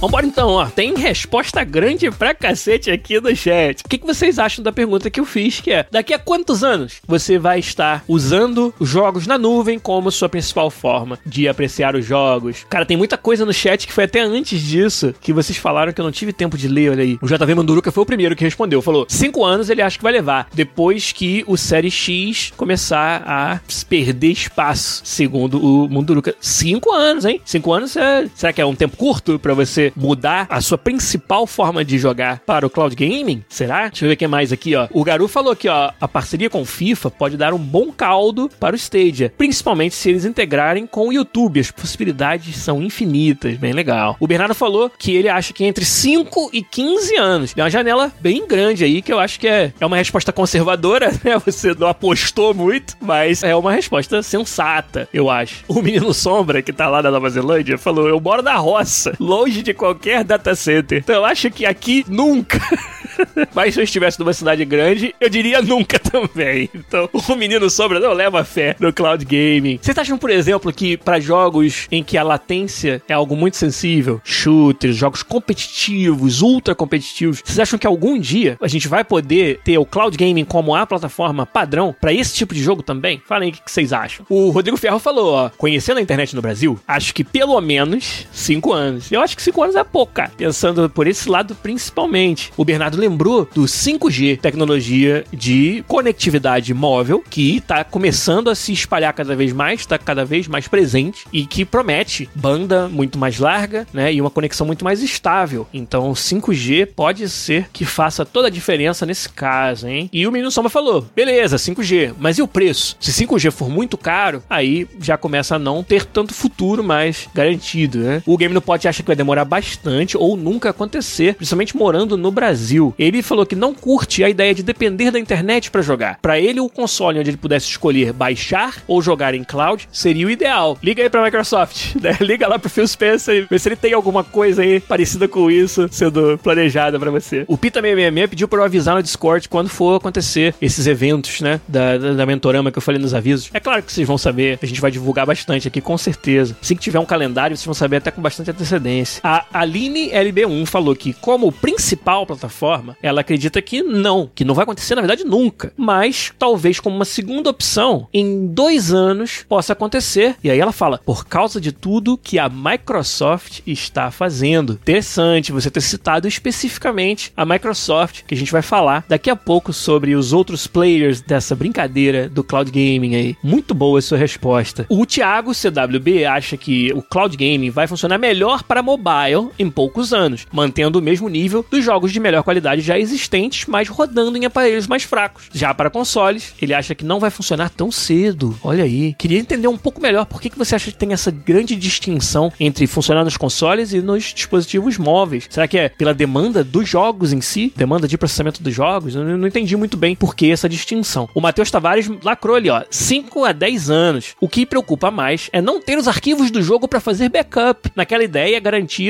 Vambora então, ó. Tem resposta grande pra cacete aqui no chat. O que, que vocês acham da pergunta que eu fiz, que é, daqui a quantos anos você vai estar usando os jogos na nuvem como sua principal forma de apreciar os jogos? Cara, tem muita coisa no chat que foi até antes disso, que vocês falaram que eu não tive tempo de ler, olha aí. O JV Manduruca foi o primeiro que respondeu. Falou, cinco anos ele acha que vai levar, depois que o Série X começar a perder espaço, segundo o Munduruca. Cinco anos, hein? Cinco anos, é... será que é um tempo curto para você mudar a sua principal forma de jogar para o cloud gaming? Será? Deixa eu ver o que mais aqui, ó. O Garu falou que, ó, a parceria com FIFA pode dar um bom caldo para o Stadia, principalmente se eles integrarem com o YouTube. As possibilidades são infinitas, bem legal. O Bernardo falou que ele acha que entre 5 e 15 anos. É uma janela bem grande aí, que eu acho que é, é uma resposta conservadora, [LAUGHS] né? Você não apostou muito, mas é uma resposta sensata, eu acho. O menino Sombra, que tá lá da Nova Zelândia, falou: Eu moro na roça, longe de qualquer data center. Então eu acho que aqui nunca. [LAUGHS] Mas se eu estivesse numa cidade grande, eu diria nunca [LAUGHS] também. Então, o menino Sombra não leva fé no cloud gaming. Vocês acham, por exemplo, que para jogos em que a latência é algo muito sensível, shooters, jogos competitivos, ultra competitivos, vocês acham que algum dia a gente vai poder ter o cloud gaming como a plataforma padrão para esse tipo de jogo também? Falem o que vocês acham. O Rodrigo Ferro falou, ó, conhecendo a internet no Brasil, acho que pelo menos 5 anos. Eu acho que 5 anos é pouco, cara. Pensando por esse lado principalmente. O Bernardo lembrou do 5G, tecnologia de conectividade móvel, que está começando a se espalhar cada vez mais, está cada vez mais presente e que promete banda muito mais larga, né, e uma conexão muito mais estável. Então, 5G pode ser que faça toda a diferença nesse caso, hein? E o menino Soma falou: beleza, 5G, mas e o preço? Se 5G for muito caro, aí já começa a não ter tanto futuro mais garantido, né? O Game no Pot acha que vai demorar bastante bastante ou nunca acontecer, principalmente morando no Brasil. Ele falou que não curte a ideia de depender da internet para jogar. Para ele, o console onde ele pudesse escolher baixar ou jogar em cloud seria o ideal. Liga aí pra Microsoft, [LAUGHS] né? Liga lá pro Phil Spencer e vê se ele tem alguma coisa aí parecida com isso sendo planejada para você. O Pita666 pediu para eu avisar no Discord quando for acontecer esses eventos, né? Da, da, da Mentorama que eu falei nos avisos. É claro que vocês vão saber, a gente vai divulgar bastante aqui, com certeza. Assim que tiver um calendário, vocês vão saber até com bastante antecedência. A Aline LB1 falou que, como principal plataforma, ela acredita que não, que não vai acontecer, na verdade, nunca. Mas talvez como uma segunda opção, em dois anos possa acontecer. E aí ela fala, por causa de tudo que a Microsoft está fazendo. Interessante você ter citado especificamente a Microsoft, que a gente vai falar daqui a pouco sobre os outros players dessa brincadeira do cloud gaming aí. Muito boa a sua resposta. O Thiago CWB acha que o cloud gaming vai funcionar melhor para mobile em poucos anos, mantendo o mesmo nível dos jogos de melhor qualidade já existentes, mas rodando em aparelhos mais fracos. Já para consoles, ele acha que não vai funcionar tão cedo. Olha aí. Queria entender um pouco melhor por que, que você acha que tem essa grande distinção entre funcionar nos consoles e nos dispositivos móveis. Será que é pela demanda dos jogos em si? Demanda de processamento dos jogos? Eu não entendi muito bem por que essa distinção. O Matheus Tavares lacrou ali, ó. 5 a 10 anos. O que preocupa mais é não ter os arquivos do jogo para fazer backup. Naquela ideia,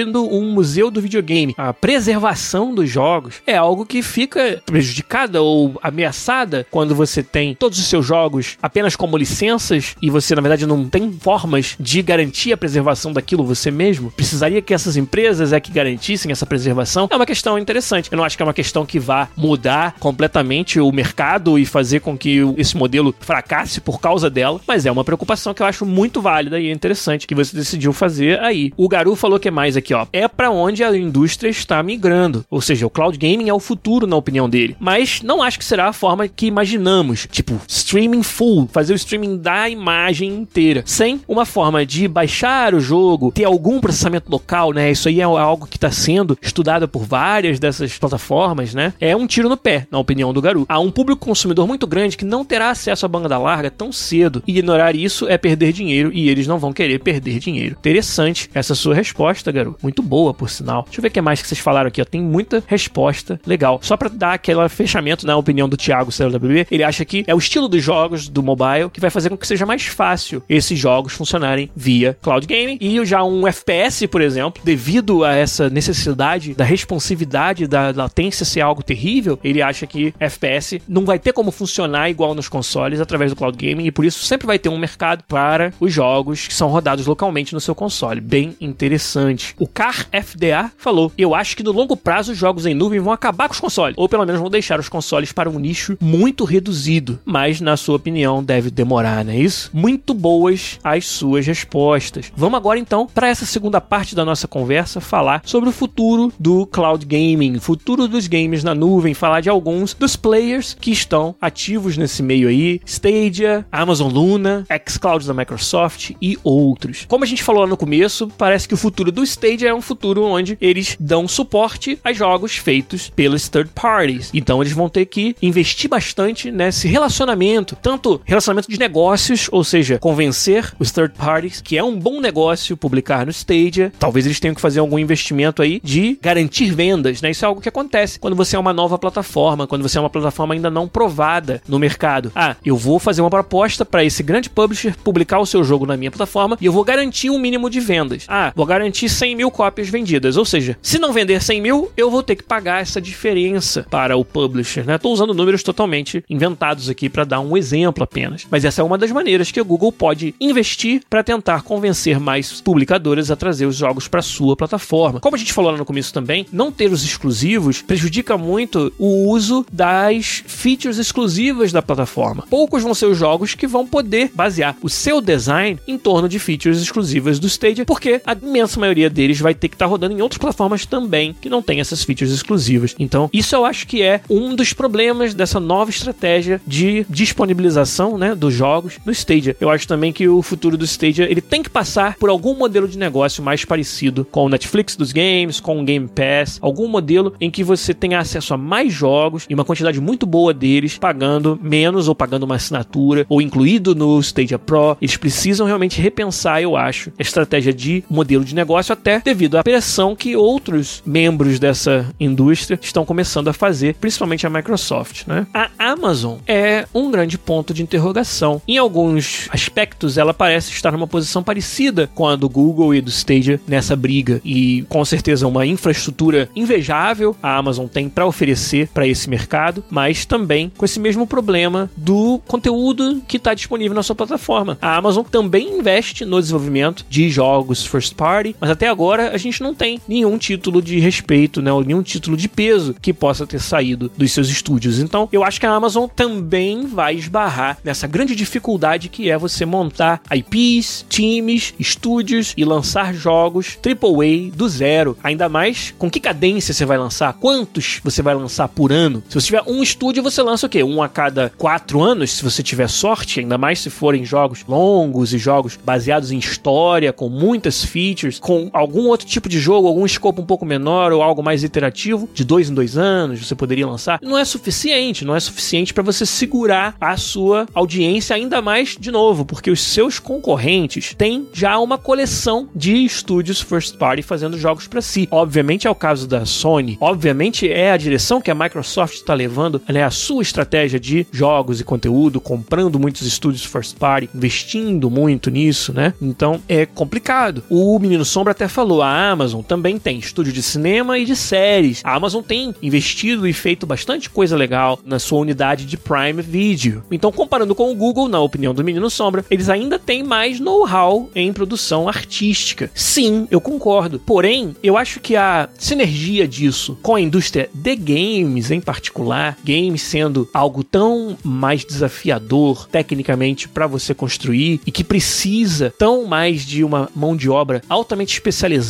garantindo um museu do videogame. A preservação dos jogos é algo que fica prejudicada ou ameaçada quando você tem todos os seus jogos apenas como licenças e você, na verdade, não tem formas de garantir a preservação daquilo você mesmo. Precisaria que essas empresas é que garantissem essa preservação. É uma questão interessante. Eu não acho que é uma questão que vá mudar completamente o mercado e fazer com que esse modelo fracasse por causa dela, mas é uma preocupação que eu acho muito válida e interessante que você decidiu fazer aí. O Garu falou que é mais aqui, ó. É para onde a indústria está migrando. Ou seja, o cloud gaming é o futuro na opinião dele. Mas não acho que será a forma que imaginamos, tipo, streaming full, fazer o streaming da imagem inteira, sem uma forma de baixar o jogo, ter algum processamento local, né? Isso aí é algo que está sendo estudado por várias dessas plataformas, né? É um tiro no pé, na opinião do Garu. Há um público consumidor muito grande que não terá acesso à banda larga tão cedo. Ignorar isso é perder dinheiro e eles não vão querer perder dinheiro. Interessante essa sua resposta, Garu. Muito boa, por sinal. Deixa eu ver o que mais que vocês falaram aqui. Ó. Tem muita resposta legal. Só para dar aquele fechamento na opinião do Thiago CLWB, ele acha que é o estilo dos jogos do mobile que vai fazer com que seja mais fácil esses jogos funcionarem via cloud gaming. E já um FPS, por exemplo, devido a essa necessidade da responsividade da latência ser algo terrível, ele acha que FPS não vai ter como funcionar igual nos consoles através do cloud gaming e por isso sempre vai ter um mercado para os jogos que são rodados localmente no seu console. Bem interessante. O Car FDA falou: Eu acho que no longo prazo os jogos em nuvem vão acabar com os consoles, ou pelo menos vão deixar os consoles para um nicho muito reduzido. Mas, na sua opinião, deve demorar, não é isso? Muito boas as suas respostas. Vamos agora então para essa segunda parte da nossa conversa falar sobre o futuro do cloud gaming, futuro dos games na nuvem, falar de alguns dos players que estão ativos nesse meio aí, Stadia, Amazon Luna, xCloud da Microsoft e outros. Como a gente falou lá no começo, parece que o futuro do Stadia é um futuro onde eles dão suporte a jogos feitos pelos third parties. Então eles vão ter que investir bastante nesse relacionamento, tanto relacionamento de negócios, ou seja, convencer os third parties que é um bom negócio publicar no Stadia. Talvez eles tenham que fazer algum investimento aí de garantir vendas, né? Isso é algo que acontece quando você é uma nova plataforma, quando você é uma plataforma ainda não provada no mercado. Ah, eu vou fazer uma proposta para esse grande publisher publicar o seu jogo na minha plataforma e eu vou garantir um mínimo de vendas. Ah, vou garantir 100 mil cópias vendidas. Ou seja, se não vender 100 mil, eu vou ter que pagar essa diferença para o publisher, né? Tô usando números totalmente inventados aqui para dar um exemplo apenas. Mas essa é uma das maneiras que o Google pode investir para tentar convencer mais publicadoras a trazer os jogos para sua plataforma. Como a gente falou lá no começo também, não ter os exclusivos prejudica muito o uso das features exclusivas da plataforma. Poucos vão ser os jogos que vão poder basear o seu design em torno de features exclusivas do Stadia, porque a imensa maioria deles vai ter que estar tá rodando em outras plataformas também que não tem essas features exclusivas. Então, isso eu acho que é um dos problemas dessa nova estratégia de disponibilização, né, dos jogos no Stadia. Eu acho também que o futuro do Stadia ele tem que passar por algum modelo de negócio mais parecido com o Netflix dos games, com o Game Pass, algum modelo em que você tenha acesso a mais jogos e uma quantidade muito boa deles, pagando menos ou pagando uma assinatura ou incluído no Stadia Pro. Eles precisam realmente repensar, eu acho, a estratégia de modelo de negócio até devido devido à pressão que outros membros dessa indústria estão começando a fazer, principalmente a Microsoft. Né? A Amazon é um grande ponto de interrogação. Em alguns aspectos, ela parece estar numa posição parecida com a do Google e do Stadia nessa briga e com certeza uma infraestrutura invejável a Amazon tem para oferecer para esse mercado, mas também com esse mesmo problema do conteúdo que está disponível na sua plataforma. A Amazon também investe no desenvolvimento de jogos first party, mas até agora a gente não tem nenhum título de respeito, né, ou nenhum título de peso que possa ter saído dos seus estúdios. Então, eu acho que a Amazon também vai esbarrar nessa grande dificuldade que é você montar IPs, times, estúdios e lançar jogos AAA do zero. Ainda mais com que cadência você vai lançar, quantos você vai lançar por ano. Se você tiver um estúdio, você lança o quê? Um a cada quatro anos, se você tiver sorte, ainda mais se forem jogos longos e jogos baseados em história, com muitas features, com algum outro tipo de jogo, algum escopo um pouco menor ou algo mais iterativo, de dois em dois anos, você poderia lançar. Não é suficiente, não é suficiente para você segurar a sua audiência ainda mais de novo, porque os seus concorrentes têm já uma coleção de estúdios first party fazendo jogos para si. Obviamente é o caso da Sony, obviamente é a direção que a Microsoft está levando, é a sua estratégia de jogos e conteúdo, comprando muitos estúdios first party, investindo muito nisso, né? Então é complicado. O Menino Sombra até falou, a Amazon também tem estúdio de cinema e de séries. A Amazon tem investido e feito bastante coisa legal na sua unidade de Prime Video. Então, comparando com o Google, na opinião do Menino Sombra, eles ainda têm mais know-how em produção artística. Sim, eu concordo. Porém, eu acho que a sinergia disso com a indústria de games em particular, games sendo algo tão mais desafiador tecnicamente para você construir e que precisa tão mais de uma mão de obra altamente especializada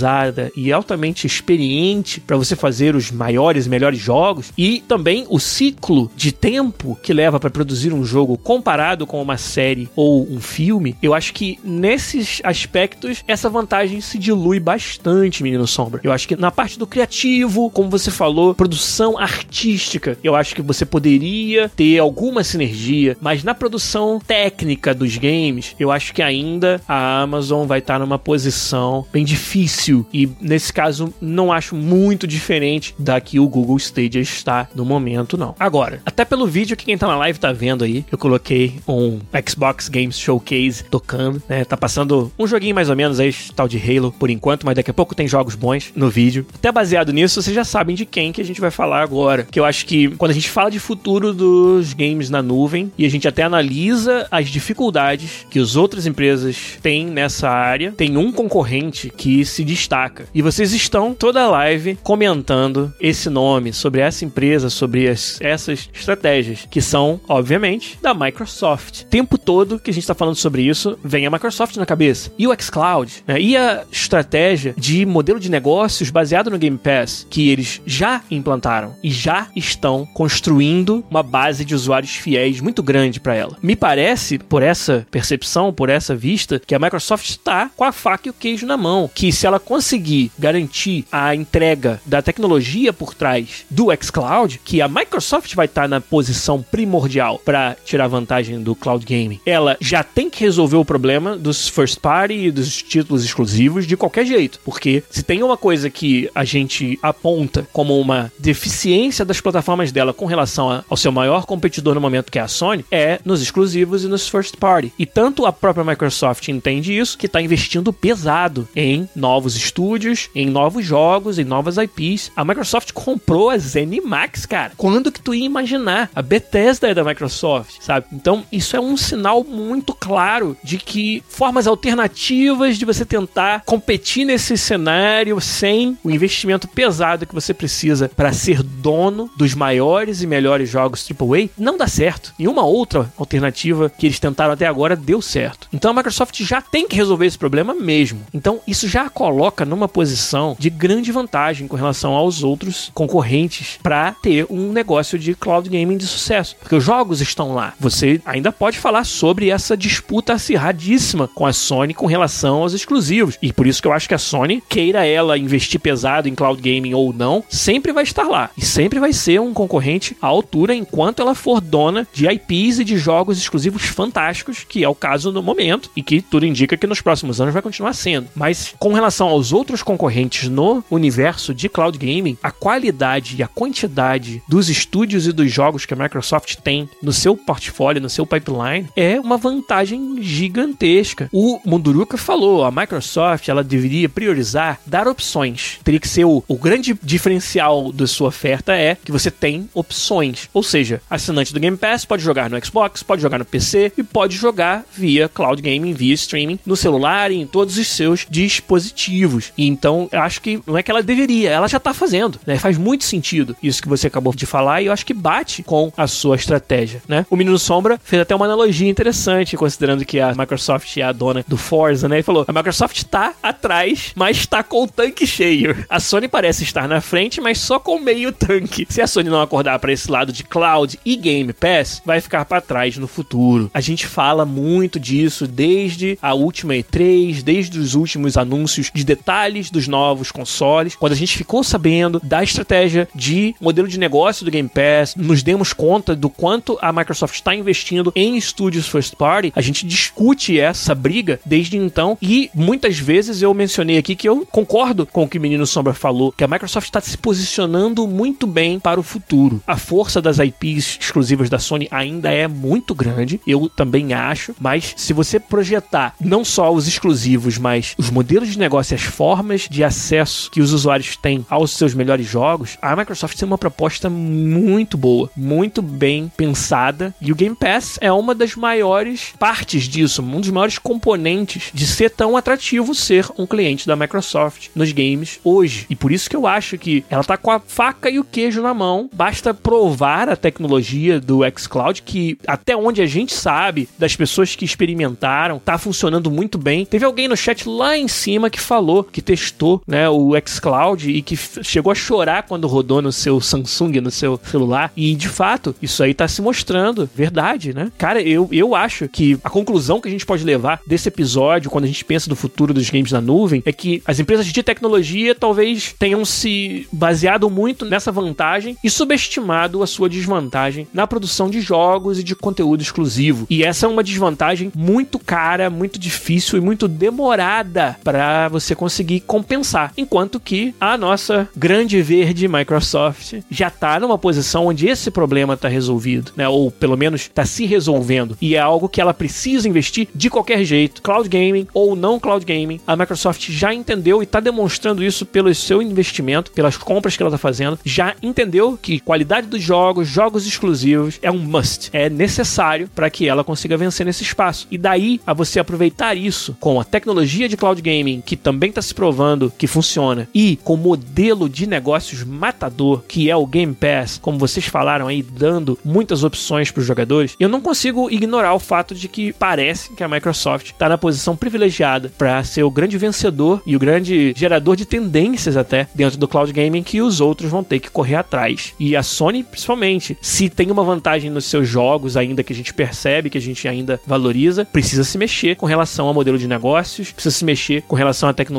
e altamente experiente para você fazer os maiores e melhores jogos e também o ciclo de tempo que leva para produzir um jogo comparado com uma série ou um filme, eu acho que nesses aspectos essa vantagem se dilui bastante, menino sombra. Eu acho que na parte do criativo, como você falou, produção artística, eu acho que você poderia ter alguma sinergia, mas na produção técnica dos games, eu acho que ainda a Amazon vai estar numa posição bem difícil e nesse caso não acho muito diferente da que o Google Stadia está no momento, não. Agora, até pelo vídeo que quem tá na live tá vendo aí, eu coloquei um Xbox Games Showcase tocando, né? Tá passando um joguinho mais ou menos aí, tal de Halo, por enquanto, mas daqui a pouco tem jogos bons no vídeo. Até baseado nisso, vocês já sabem de quem que a gente vai falar agora. Que eu acho que quando a gente fala de futuro dos games na nuvem e a gente até analisa as dificuldades que as outras empresas têm nessa área, tem um concorrente que se destaca. E vocês estão toda a live comentando esse nome, sobre essa empresa, sobre as, essas estratégias, que são, obviamente, da Microsoft. O tempo todo que a gente está falando sobre isso, vem a Microsoft na cabeça. E o xCloud, né? e a estratégia de modelo de negócios baseado no Game Pass, que eles já implantaram e já estão construindo uma base de usuários fiéis muito grande para ela. Me parece, por essa percepção, por essa vista, que a Microsoft está com a faca e o queijo na mão, que se ela conseguir garantir a entrega da tecnologia por trás do xCloud, que a Microsoft vai estar na posição primordial para tirar vantagem do cloud gaming, ela já tem que resolver o problema dos first party e dos títulos exclusivos de qualquer jeito, porque se tem uma coisa que a gente aponta como uma deficiência das plataformas dela com relação ao seu maior competidor no momento que é a Sony, é nos exclusivos e nos first party. E tanto a própria Microsoft entende isso que está investindo pesado em novos estúdios, em novos jogos, em novas IPs. A Microsoft comprou a ZeniMax, cara. Quando que tu ia imaginar? A Bethesda é da Microsoft, sabe? Então, isso é um sinal muito claro de que formas alternativas de você tentar competir nesse cenário sem o investimento pesado que você precisa para ser dono dos maiores e melhores jogos AAA não dá certo. E uma outra alternativa que eles tentaram até agora deu certo. Então a Microsoft já tem que resolver esse problema mesmo. Então isso já a coloca numa posição de grande vantagem com relação aos outros concorrentes para ter um negócio de cloud gaming de sucesso. Porque os jogos estão lá. Você ainda pode falar sobre essa disputa acirradíssima com a Sony com relação aos exclusivos. E por isso que eu acho que a Sony, queira ela investir pesado em cloud gaming ou não, sempre vai estar lá. E sempre vai ser um concorrente à altura enquanto ela for dona de IPs e de jogos exclusivos fantásticos, que é o caso no momento, e que tudo indica que nos próximos anos vai continuar sendo. Mas com relação aos outros concorrentes no universo de cloud gaming, a qualidade e a quantidade dos estúdios e dos jogos que a Microsoft tem no seu portfólio, no seu pipeline, é uma vantagem gigantesca. O Munduruka falou, a Microsoft ela deveria priorizar dar opções. Teria que ser o, o grande diferencial da sua oferta é que você tem opções. Ou seja, assinante do Game Pass pode jogar no Xbox, pode jogar no PC e pode jogar via cloud gaming, via streaming, no celular e em todos os seus dispositivos. E então, eu acho que não é que ela deveria, ela já tá fazendo, né? Faz muito sentido isso que você acabou de falar e eu acho que bate com a sua estratégia, né? O Menino Sombra fez até uma analogia interessante, considerando que a Microsoft é a dona do Forza, né? Ele falou: a Microsoft tá atrás, mas tá com o tanque cheio. A Sony parece estar na frente, mas só com meio tanque. Se a Sony não acordar para esse lado de cloud e Game Pass, vai ficar para trás no futuro. A gente fala muito disso desde a última E3, desde os últimos anúncios de detalhes dos novos consoles. Quando a gente ficou sabendo da estratégia de modelo de negócio do Game Pass, nos demos conta do quanto a Microsoft está investindo em estúdios first party, a gente discute essa briga desde então e muitas vezes eu mencionei aqui que eu concordo com o que o Menino Sombra falou, que a Microsoft está se posicionando muito bem para o futuro. A força das IPs exclusivas da Sony ainda é muito grande, eu também acho, mas se você projetar não só os exclusivos, mas os modelos de negócio, as formas de acesso que os usuários têm aos seus melhores jogos, a Microsoft tem uma proposta muito boa, muito bem pensada, e o Game Pass é uma das maiores partes disso, um dos maiores componentes de ser tão atrativo ser um cliente da Microsoft nos games hoje. E por isso que eu acho que ela tá com a faca e o queijo na mão, basta provar a tecnologia do xCloud que até onde a gente sabe das pessoas que experimentaram, tá funcionando muito bem. Teve alguém no chat lá em cima que falou que testou, né, o xCloud e que chegou a chorar quando rodou no seu Samsung, no seu celular. E de fato, isso aí tá se mostrando verdade, né? Cara, eu, eu acho que a conclusão que a gente pode levar desse episódio, quando a gente pensa no futuro dos games na nuvem, é que as empresas de tecnologia talvez tenham se baseado muito nessa vantagem e subestimado a sua desvantagem na produção de jogos e de conteúdo exclusivo. E essa é uma desvantagem muito cara, muito difícil e muito demorada para você conseguir compensar. Enquanto que a nossa grande verde Microsoft já está numa posição onde esse problema está resolvido, né? Ou pelo menos está se resolvendo. E é algo que ela precisa investir de qualquer jeito. Cloud gaming ou não cloud gaming, a Microsoft já entendeu e está demonstrando isso pelo seu investimento, pelas compras que ela está fazendo. Já entendeu que qualidade dos jogos, jogos exclusivos é um must, é necessário para que ela consiga vencer nesse espaço. E daí a você aproveitar isso com a tecnologia de cloud gaming que também está se provando que funciona e com o modelo de negócios matador que é o Game Pass, como vocês falaram aí, dando muitas opções para os jogadores, eu não consigo ignorar o fato de que parece que a Microsoft está na posição privilegiada para ser o grande vencedor e o grande gerador de tendências até dentro do cloud gaming que os outros vão ter que correr atrás. E a Sony, principalmente, se tem uma vantagem nos seus jogos ainda que a gente percebe, que a gente ainda valoriza, precisa se mexer com relação ao modelo de negócios, precisa se mexer com relação à tecnologia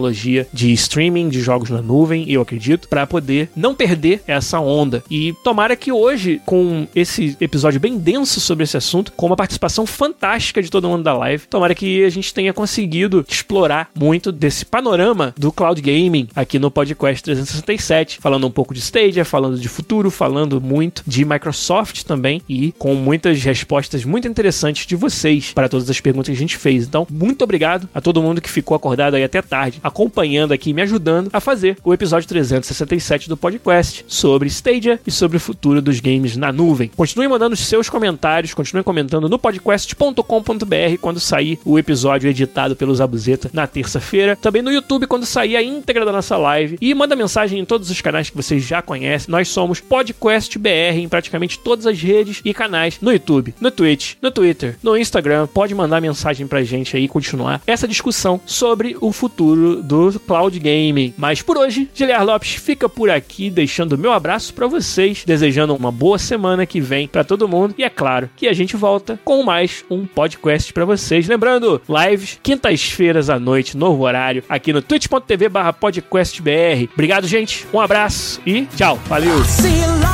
de streaming de jogos na nuvem, eu acredito, para poder não perder essa onda. E tomara que hoje, com esse episódio bem denso sobre esse assunto, com uma participação fantástica de todo mundo da live, tomara que a gente tenha conseguido explorar muito desse panorama do cloud gaming aqui no podcast 367, falando um pouco de Stadia, falando de futuro, falando muito de Microsoft também e com muitas respostas muito interessantes de vocês para todas as perguntas que a gente fez. Então, muito obrigado a todo mundo que ficou acordado aí até tarde, acompanhando aqui, me ajudando a fazer o episódio 367 do podcast sobre Stadia e sobre o futuro dos games na nuvem. Continue mandando seus comentários, continue comentando no podcast.com.br quando sair o episódio editado pelo Zabuzeta na terça-feira. Também no YouTube quando sair a íntegra da nossa live. E manda mensagem em todos os canais que vocês já conhecem. Nós somos Podcast BR em praticamente todas as redes e canais no YouTube, no Twitch, no Twitter, no Instagram. Pode mandar mensagem pra gente aí e continuar essa discussão sobre o futuro do cloud gaming. Mas por hoje, Giliar Lopes fica por aqui, deixando meu abraço para vocês, desejando uma boa semana que vem para todo mundo. E é claro que a gente volta com mais um podcast para vocês. Lembrando, lives quintas-feiras à noite, novo horário, aqui no twitch.tv barra podcastbr. Obrigado, gente. Um abraço e tchau. Valeu!